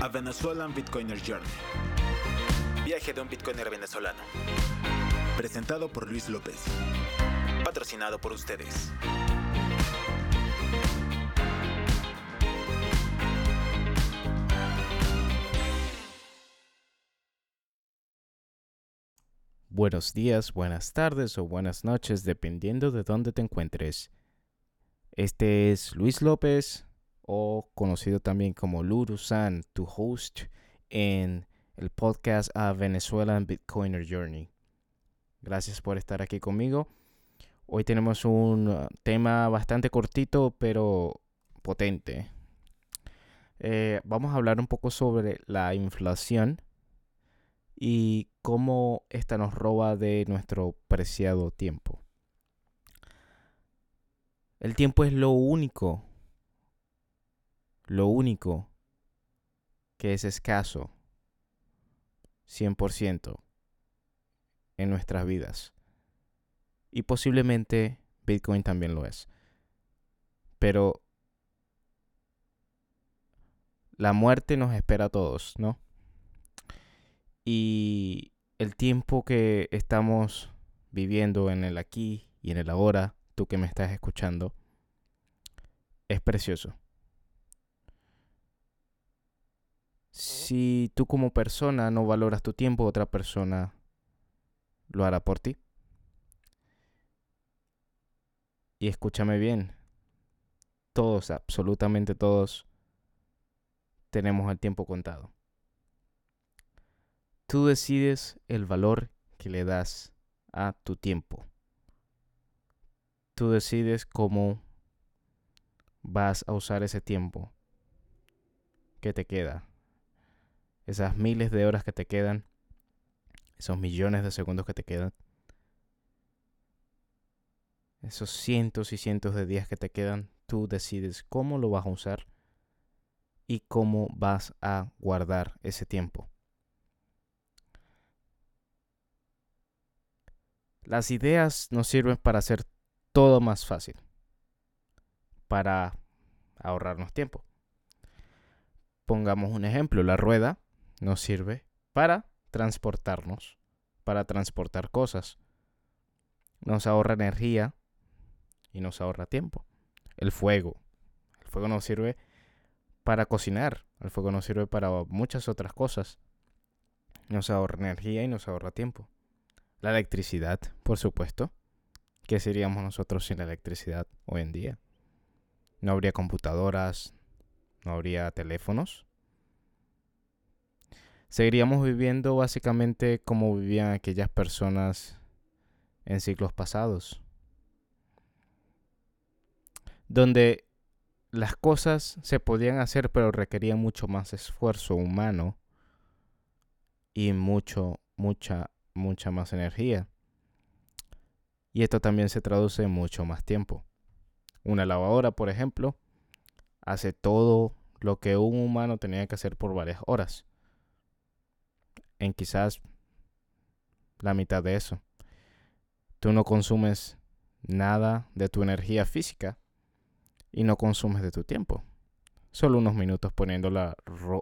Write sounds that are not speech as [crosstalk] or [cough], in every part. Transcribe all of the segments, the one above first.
A Venezuelan Bitcoiner Journey. Viaje de un Bitcoiner venezolano. Presentado por Luis López. Patrocinado por ustedes. Buenos días, buenas tardes o buenas noches, dependiendo de dónde te encuentres. Este es Luis López, o conocido también como Luru-san, tu host en el podcast A Venezuelan Bitcoiner Journey. Gracias por estar aquí conmigo. Hoy tenemos un uh, tema bastante cortito, pero potente. Eh, vamos a hablar un poco sobre la inflación y cómo esta nos roba de nuestro preciado tiempo. El tiempo es lo único, lo único que es escaso 100% en nuestras vidas. Y posiblemente Bitcoin también lo es. Pero la muerte nos espera a todos, ¿no? Y el tiempo que estamos viviendo en el aquí y en el ahora, tú que me estás escuchando, es precioso. Si tú como persona no valoras tu tiempo, otra persona lo hará por ti. Y escúchame bien, todos, absolutamente todos, tenemos el tiempo contado. Tú decides el valor que le das a tu tiempo. Tú decides cómo vas a usar ese tiempo que te queda. Esas miles de horas que te quedan. Esos millones de segundos que te quedan. Esos cientos y cientos de días que te quedan. Tú decides cómo lo vas a usar y cómo vas a guardar ese tiempo. Las ideas nos sirven para hacer todo más fácil, para ahorrarnos tiempo. Pongamos un ejemplo, la rueda nos sirve para transportarnos, para transportar cosas. Nos ahorra energía y nos ahorra tiempo. El fuego, el fuego nos sirve para cocinar, el fuego nos sirve para muchas otras cosas. Nos ahorra energía y nos ahorra tiempo. La electricidad, por supuesto. ¿Qué seríamos nosotros sin la electricidad hoy en día? No habría computadoras, no habría teléfonos. Seguiríamos viviendo básicamente como vivían aquellas personas en siglos pasados. Donde las cosas se podían hacer pero requerían mucho más esfuerzo humano y mucho, mucha mucha más energía. Y esto también se traduce en mucho más tiempo. Una lavadora, por ejemplo, hace todo lo que un humano tenía que hacer por varias horas. En quizás la mitad de eso. Tú no consumes nada de tu energía física y no consumes de tu tiempo. Solo unos minutos poniendo la,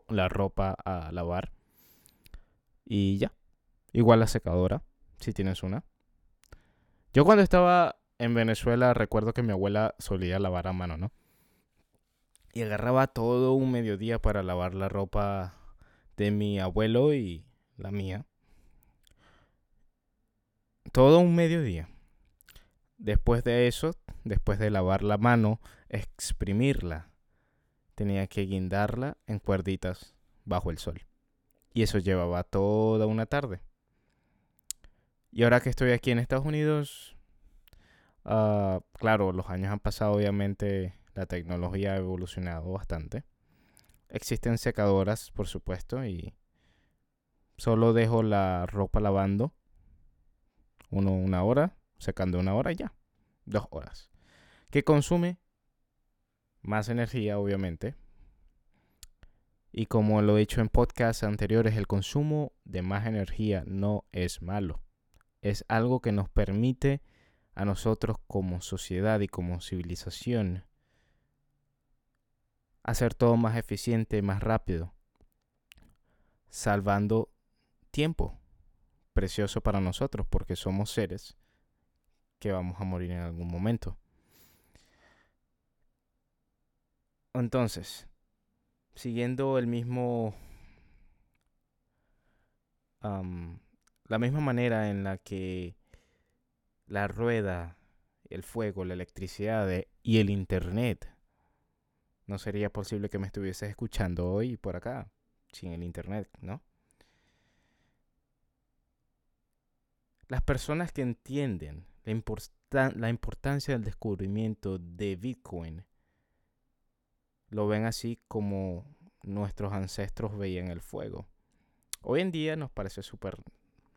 la ropa a lavar y ya. Igual la secadora, si tienes una. Yo cuando estaba en Venezuela recuerdo que mi abuela solía lavar a mano, ¿no? Y agarraba todo un mediodía para lavar la ropa de mi abuelo y la mía. Todo un mediodía. Después de eso, después de lavar la mano, exprimirla, tenía que guindarla en cuerditas bajo el sol. Y eso llevaba toda una tarde. Y ahora que estoy aquí en Estados Unidos, uh, claro, los años han pasado, obviamente la tecnología ha evolucionado bastante. Existen secadoras, por supuesto, y solo dejo la ropa lavando uno una hora, secando una hora ya, dos horas. ¿Qué consume? Más energía, obviamente. Y como lo he dicho en podcasts anteriores, el consumo de más energía no es malo es algo que nos permite a nosotros como sociedad y como civilización hacer todo más eficiente, más rápido. salvando tiempo precioso para nosotros porque somos seres que vamos a morir en algún momento. Entonces, siguiendo el mismo la misma manera en la que la rueda, el fuego, la electricidad y el internet no sería posible que me estuvieses escuchando hoy por acá sin el internet, ¿no? Las personas que entienden la, importancia del descubrimiento de Bitcoin lo ven así como nuestros ancestros veían el fuego. Hoy en día nos parece súper,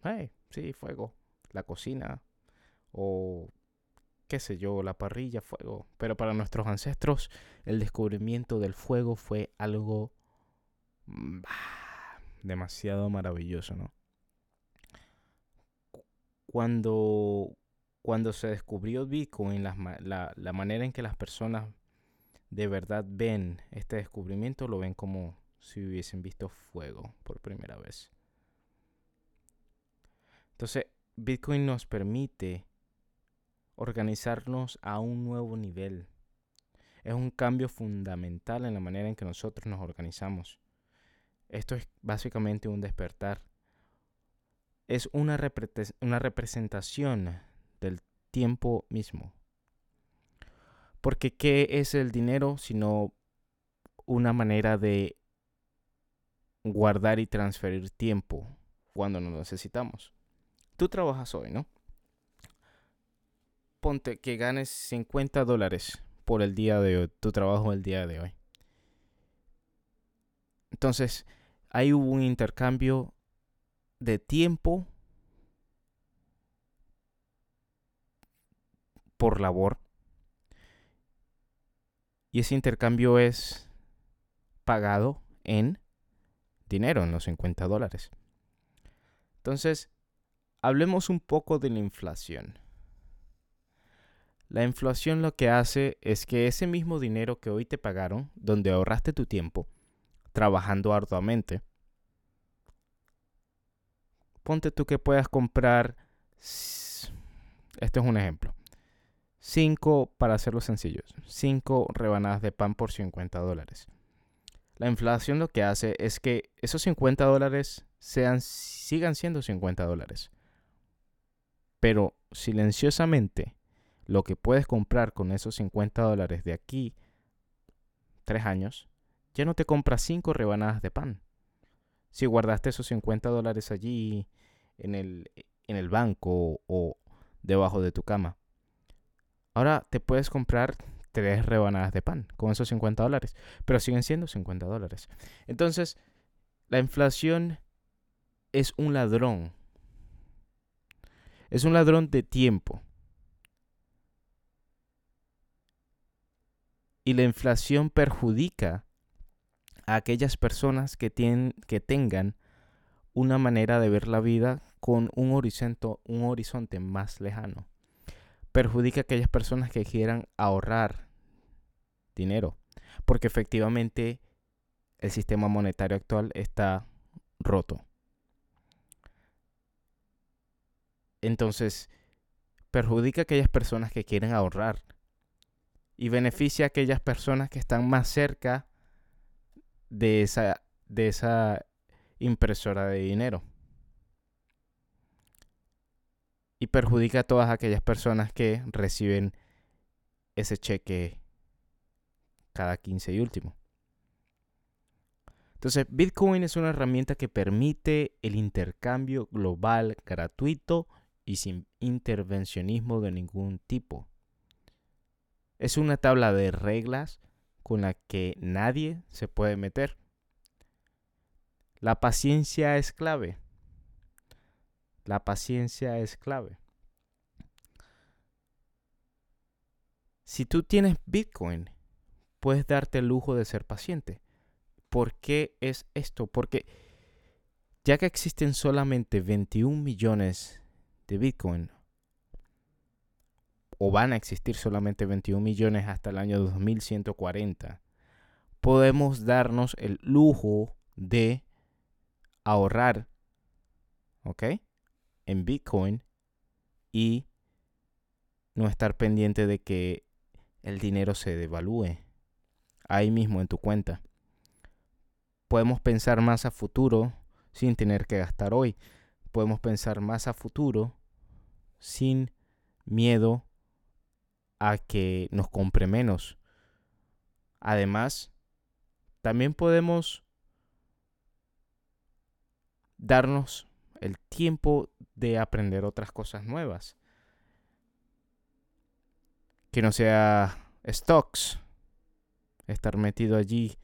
hey, sí, fuego, la cocina o qué sé yo, la parrilla, fuego. Pero para nuestros ancestros el descubrimiento del fuego fue algo mm, demasiado maravilloso, ¿no? Cuando, cuando se descubrió Bitcoin, la, la manera en que las personas de verdad ven este descubrimiento, lo ven como si hubiesen visto fuego por primera vez. Entonces, Bitcoin nos permite organizarnos a un nuevo nivel. Es un cambio fundamental en la manera en que nosotros nos organizamos. Esto es básicamente un despertar. Es una, representación del tiempo mismo. Porque ¿qué es el dinero sino una manera de guardar y transferir tiempo cuando lo necesitamos? Tú trabajas hoy, ¿no? Ponte que ganes 50 dólares por el día de hoy, tu trabajo el día de hoy. Entonces, ahí hubo un intercambio de tiempo por labor y ese intercambio es pagado en dinero, en los 50 dólares. Entonces, hablemos un poco de la inflación. La inflación lo que hace es que ese mismo dinero que hoy te pagaron, donde ahorraste tu tiempo, trabajando arduamente, ponte tú que puedas comprar, esto es un ejemplo, 5, para hacerlo sencillo, 5 rebanadas de pan por 50 dólares. La inflación lo que hace es que esos 50 dólares sean, sigan siendo 50 dólares. Pero silenciosamente, lo que puedes comprar con esos 50 dólares de aquí, 3 años, ya no te compras 5 rebanadas de pan. Si guardaste esos 50 dólares allí en el, en el banco o debajo de tu cama, Ahora te puedes comprar tres rebanadas de pan con esos 50 dólares, pero siguen siendo 50 dólares. Entonces, la inflación es un ladrón. Es un ladrón de tiempo. Y la inflación perjudica a aquellas personas que, tienen, que tengan una manera de ver la vida con un horizonte, un horizonte más lejano perjudica a aquellas personas que quieran ahorrar dinero, porque efectivamente el sistema monetario actual está roto. Entonces, perjudica a aquellas personas que quieren ahorrar y beneficia a aquellas personas que están más cerca de esa, de esa impresora de dinero y perjudica a todas aquellas personas que reciben ese cheque cada 15 y último. Entonces, Bitcoin es una herramienta que permite el intercambio global gratuito y sin intervencionismo de ningún tipo. Es una tabla de reglas con la que nadie se puede meter. La paciencia es clave. La paciencia es clave. Si tú tienes Bitcoin, puedes darte el lujo de ser paciente. ¿Por qué es esto? Porque ya que existen solamente 21 millones de Bitcoin, o van a existir solamente 21 millones hasta el año 2140, podemos darnos el lujo de ahorrar, ¿ok? En Bitcoin y no estar pendiente de que el dinero se devalúe ahí mismo en tu cuenta. Podemos pensar más a futuro sin tener que gastar hoy. Podemos pensar más a futuro sin miedo a que nos compre menos. Además, también podemos darnos el tiempo de aprender otras cosas nuevas. Que no sea stocks, estar metido allí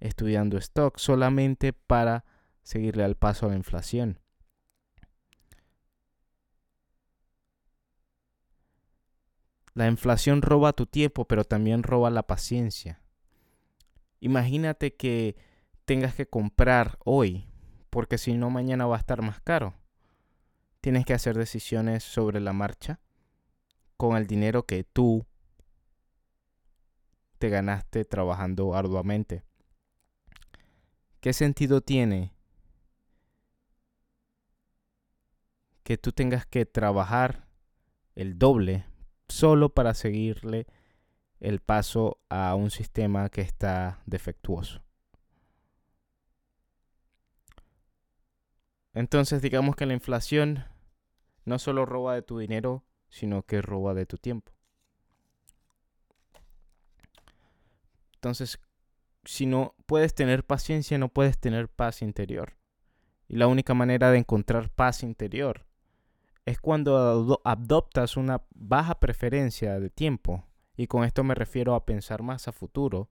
estudiando stocks solamente para seguirle al paso a la inflación. La inflación roba tu tiempo, pero también roba la paciencia. Imagínate que tengas que comprar hoy, porque si no mañana va a estar más caro. Tienes que hacer decisiones sobre la marcha con el dinero que tú te ganaste trabajando arduamente. ¿Qué sentido tiene que tú tengas que trabajar el doble solo para seguirle el paso a un sistema que está defectuoso. Entonces digamos que la inflación no solo roba de tu dinero, sino que roba de tu tiempo. Entonces, si no puedes tener paciencia, no puedes tener paz interior. Y la única manera de encontrar paz interior es cuando adoptas una baja preferencia de tiempo. Y con esto me refiero a pensar más a futuro.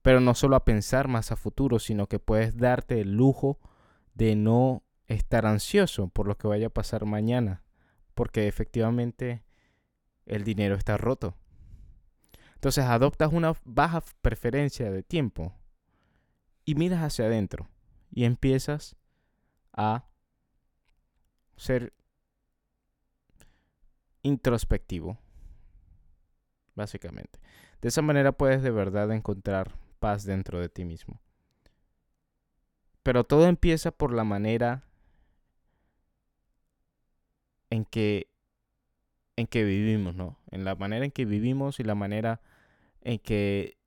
Pero no solo a pensar más a futuro, sino que puedes darte el lujo de no estar ansioso por lo que vaya a pasar mañana. Porque efectivamente el dinero está roto. Entonces adoptas una baja preferencia de tiempo y miras hacia adentro y empiezas a ser introspectivo, básicamente. De esa manera puedes de verdad encontrar paz dentro de ti mismo. Pero todo empieza por la manera en que en que vivimos, ¿no? En la manera en que vivimos y la manera en que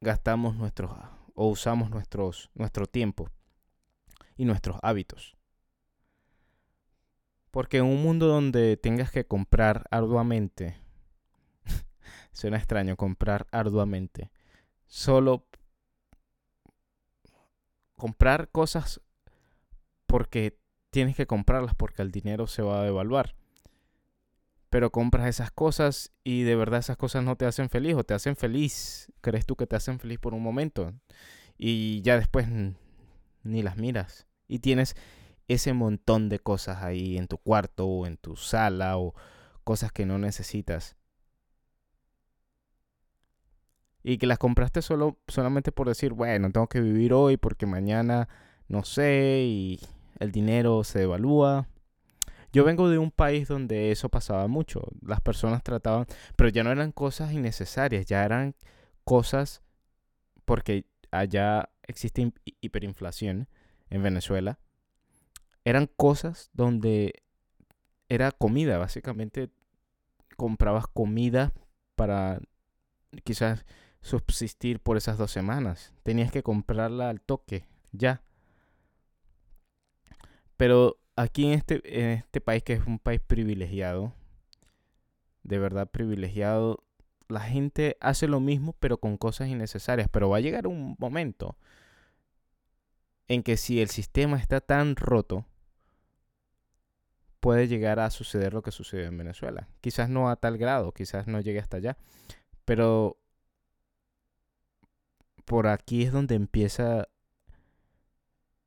gastamos nuestros o usamos nuestros nuestro tiempo y nuestros hábitos. Porque en un mundo donde tengas que comprar arduamente, [laughs] suena extraño comprar arduamente, solo comprar cosas porque tienes que comprarlas porque el dinero se va a devaluar. Pero compras esas cosas y de verdad esas cosas no te hacen feliz o te hacen feliz. Crees tú que te hacen feliz por un momento y ya después ni las miras. Y tienes ese montón de cosas ahí en tu cuarto o en tu sala o cosas que no necesitas. Y que las compraste solo, solamente por decir, bueno, tengo que vivir hoy porque mañana no sé y el dinero se devalúa. Yo vengo de un país donde eso pasaba mucho. Las personas trataban, pero ya no eran cosas innecesarias, ya eran cosas porque allá existe hiperinflación en Venezuela eran cosas donde era comida, básicamente comprabas comida para quizás subsistir por esas dos semanas. Tenías que comprarla al toque, ya. Pero aquí en este, en este país, que es un país privilegiado, de verdad privilegiado, la gente hace lo mismo pero con cosas innecesarias. Pero va a llegar un momento en que si el sistema está tan roto, puede llegar a suceder lo que sucedió en Venezuela. Quizás no a tal grado, quizás no llegue hasta allá, pero por aquí es donde empieza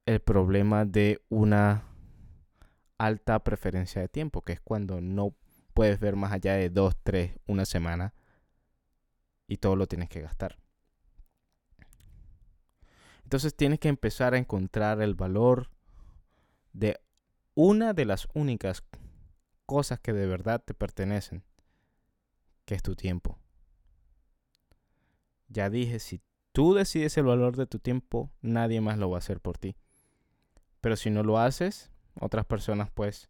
el problema de una alta preferencia de tiempo, que es cuando no puedes ver más allá de dos, tres, una semana y todo lo tienes que gastar. Entonces tienes que empezar a encontrar el valor de una de las únicas cosas que de verdad te pertenecen, que es tu tiempo. Ya dije, si tú decides el valor de tu tiempo, nadie más lo va a hacer por ti. Pero si no lo haces, otras personas pues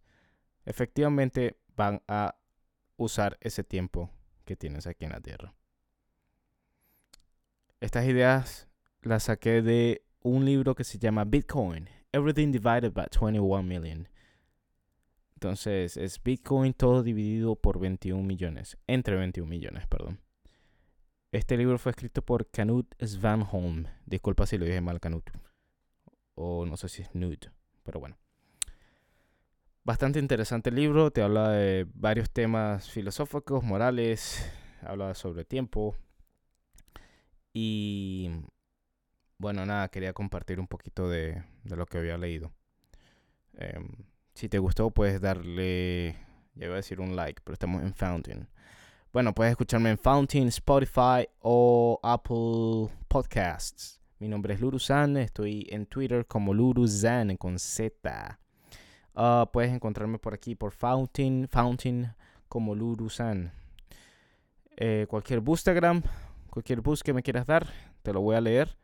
efectivamente van a usar ese tiempo que tienes aquí en la Tierra. Estas ideas las saqué de un libro que se llama Bitcoin, Everything Divided by 21 Million. Entonces es Bitcoin todo dividido por 21 millones, entre 21 millones, perdón. Este libro fue escrito por Knut Svanholm. Disculpa si lo dije mal, Knut. O no sé si es Nud, pero bueno. Bastante interesante el libro, te habla de varios temas filosóficos, morales, habla sobre tiempo. Y bueno, nada, quería compartir un poquito de, lo que había leído. Em, si te gustó, puedes darle, ya iba a decir un like, pero estamos en Fountain. Bueno, puedes escucharme en Fountain, Spotify o Apple Podcasts. Mi nombre es Luruzan, estoy en Twitter como Luruzan con Z. Ah, puedes encontrarme por aquí por Fountain, Fountain como Luruzan. Eh, cualquier Boostagram, cualquier boost que me quieras dar, te lo voy a leer.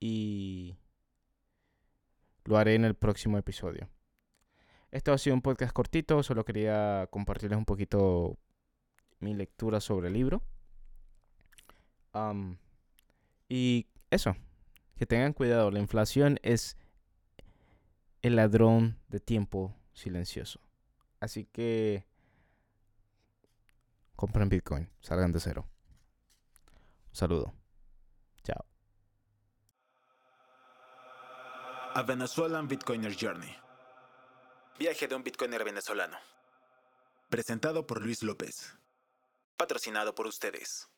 y lo haré en el próximo episodio. Esto ha sido un podcast cortito, solo quería compartirles un poquito mi lectura sobre el libro. y eso, que tengan cuidado, la inflación es el ladrón de tiempo silencioso. Así que compren Bitcoin, salgan de cero. Un saludo. A Venezuelan Bitcoiner Journey. Viaje de un Bitcoiner venezolano. Presentado por Luis López. Patrocinado por ustedes.